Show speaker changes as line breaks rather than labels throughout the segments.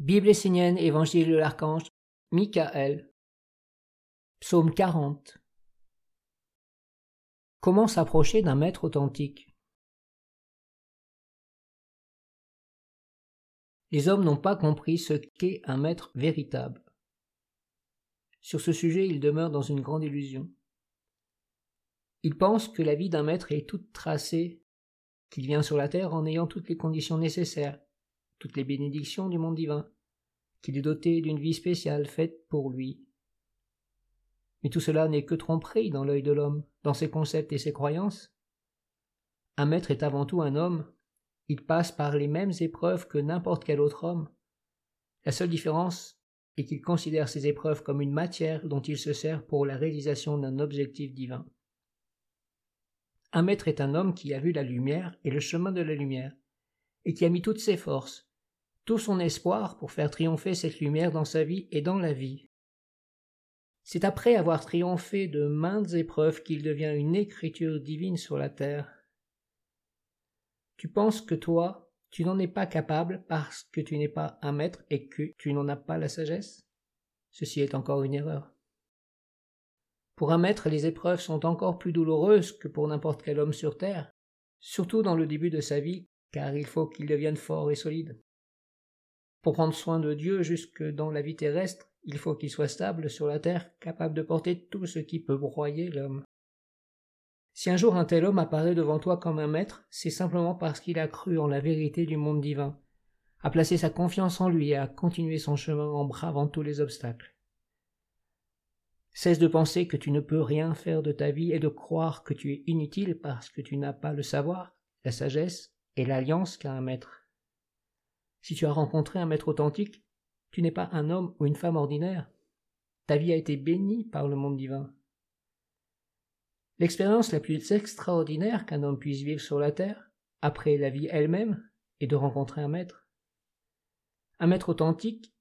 Bible essénienne, Évangile de l'archange, Michael. Psaume 40. Comment s'approcher d'un maître authentique? Les hommes n'ont pas compris ce qu'est un maître véritable. Sur ce sujet, ils demeurent dans une grande illusion. Ils pensent que la vie d'un maître est toute tracée, qu'il vient sur la terre en ayant toutes les conditions nécessaires, toutes les bénédictions du monde divin, qu'il est doté d'une vie spéciale faite pour lui. Mais tout cela n'est que tromperie dans l'œil de l'homme, dans ses concepts et ses croyances. Un maître est avant tout un homme, il passe par les mêmes épreuves que n'importe quel autre homme. La seule différence est qu'il considère ces épreuves comme une matière dont il se sert pour la réalisation d'un objectif divin. Un maître est un homme qui a vu la lumière et le chemin de la lumière, et qui a mis toutes ses forces, tout son espoir pour faire triompher cette lumière dans sa vie et dans la vie. C'est après avoir triomphé de maintes épreuves qu'il devient une écriture divine sur la terre. Tu penses que toi, tu n'en es pas capable parce que tu n'es pas un maître et que tu n'en as pas la sagesse? Ceci est encore une erreur. Pour un maître, les épreuves sont encore plus douloureuses que pour n'importe quel homme sur terre, surtout dans le début de sa vie, car il faut qu'il devienne fort et solide. Pour prendre soin de Dieu jusque dans la vie terrestre, il faut qu'il soit stable sur la terre, capable de porter tout ce qui peut broyer l'homme. Si un jour un tel homme apparaît devant toi comme un maître, c'est simplement parce qu'il a cru en la vérité du monde divin, a placé sa confiance en lui et a continué son chemin en bravant tous les obstacles. Cesse de penser que tu ne peux rien faire de ta vie et de croire que tu es inutile parce que tu n'as pas le savoir, la sagesse et l'alliance qu'a un maître. Si tu as rencontré un maître authentique, tu n'es pas un homme ou une femme ordinaire. Ta vie a été bénie par le monde divin. L'expérience la plus extraordinaire qu'un homme puisse vivre sur la terre, après la vie elle-même, est de rencontrer un maître. Un maître authentique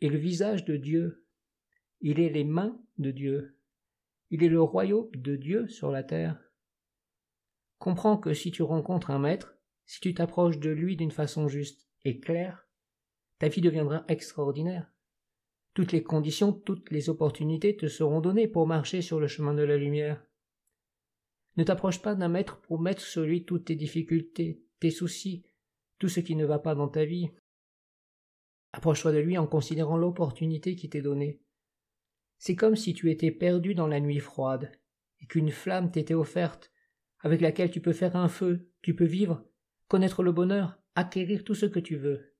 est le visage de Dieu. Il est les mains de Dieu. Il est le royaume de Dieu sur la terre. Comprends que si tu rencontres un maître, si tu t'approches de lui d'une façon juste, et ta vie deviendra extraordinaire. Toutes les conditions, toutes les opportunités te seront données pour marcher sur le chemin de la lumière. Ne t'approche pas d'un maître pour mettre sur lui toutes tes difficultés, tes soucis, tout ce qui ne va pas dans ta vie. Approche-toi de lui en considérant l'opportunité qui t'est donnée. C'est comme si tu étais perdu dans la nuit froide, et qu'une flamme t'était offerte, avec laquelle tu peux faire un feu, tu peux vivre, connaître le bonheur, acquérir tout ce que tu veux.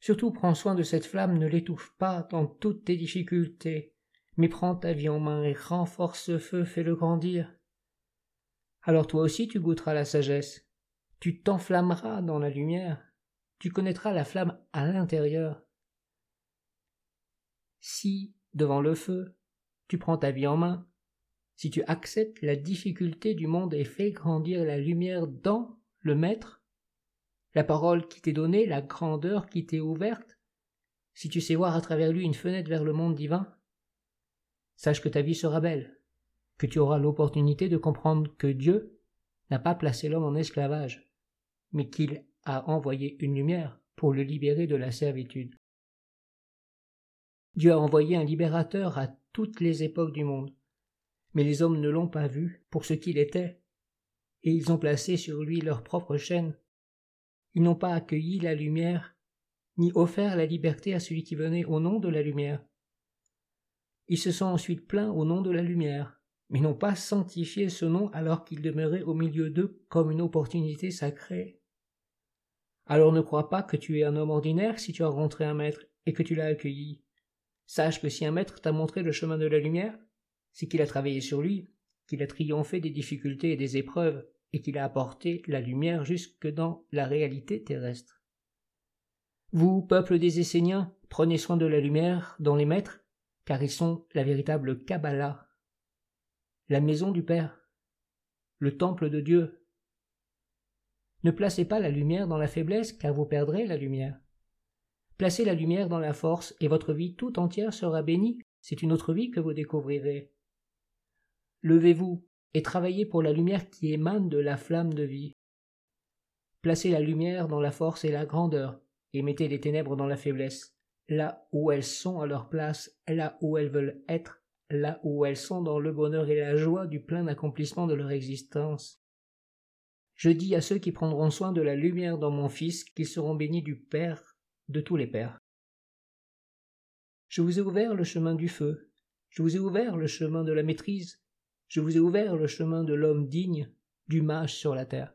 Surtout prends soin de cette flamme, ne l'étouffe pas dans toutes tes difficultés, mais prends ta vie en main et renforce ce feu, fais-le grandir. Alors toi aussi tu goûteras la sagesse, tu t'enflammeras dans la lumière, tu connaîtras la flamme à l'intérieur. Si, devant le feu, tu prends ta vie en main, si tu acceptes la difficulté du monde et fais grandir la lumière dans le Maître, la parole qui t'est donnée, la grandeur qui t'est ouverte, si tu sais voir à travers lui une fenêtre vers le monde divin, sache que ta vie sera belle, que tu auras l'opportunité de comprendre que Dieu n'a pas placé l'homme en esclavage, mais qu'il a envoyé une lumière pour le libérer de la servitude. Dieu a envoyé un libérateur à toutes les époques du monde, mais les hommes ne l'ont pas vu pour ce qu'il était, et ils ont placé sur lui leur propre chaîne ils n'ont pas accueilli la lumière, ni offert la liberté à celui qui venait au nom de la lumière. Ils se sont ensuite plaints au nom de la lumière, mais n'ont pas sanctifié ce nom alors qu'il demeurait au milieu d'eux comme une opportunité sacrée. Alors ne crois pas que tu es un homme ordinaire si tu as rencontré un maître et que tu l'as accueilli. Sache que si un maître t'a montré le chemin de la lumière, c'est qu'il a travaillé sur lui, qu'il a triomphé des difficultés et des épreuves, et qu'il a apporté la lumière jusque dans la réalité terrestre. Vous, peuple des Esséniens, prenez soin de la lumière dans les maîtres, car ils sont la véritable Kabbalah, la maison du Père, le temple de Dieu. Ne placez pas la lumière dans la faiblesse, car vous perdrez la lumière. Placez la lumière dans la force, et votre vie tout entière sera bénie. C'est une autre vie que vous découvrirez. Levez-vous, et travaillez pour la lumière qui émane de la flamme de vie. Placez la lumière dans la force et la grandeur, et mettez les ténèbres dans la faiblesse, là où elles sont à leur place, là où elles veulent être, là où elles sont dans le bonheur et la joie du plein accomplissement de leur existence. Je dis à ceux qui prendront soin de la lumière dans mon Fils qu'ils seront bénis du Père de tous les pères. Je vous ai ouvert le chemin du feu, je vous ai ouvert le chemin de la maîtrise, je vous ai ouvert le chemin de l'homme digne, du mage sur la terre.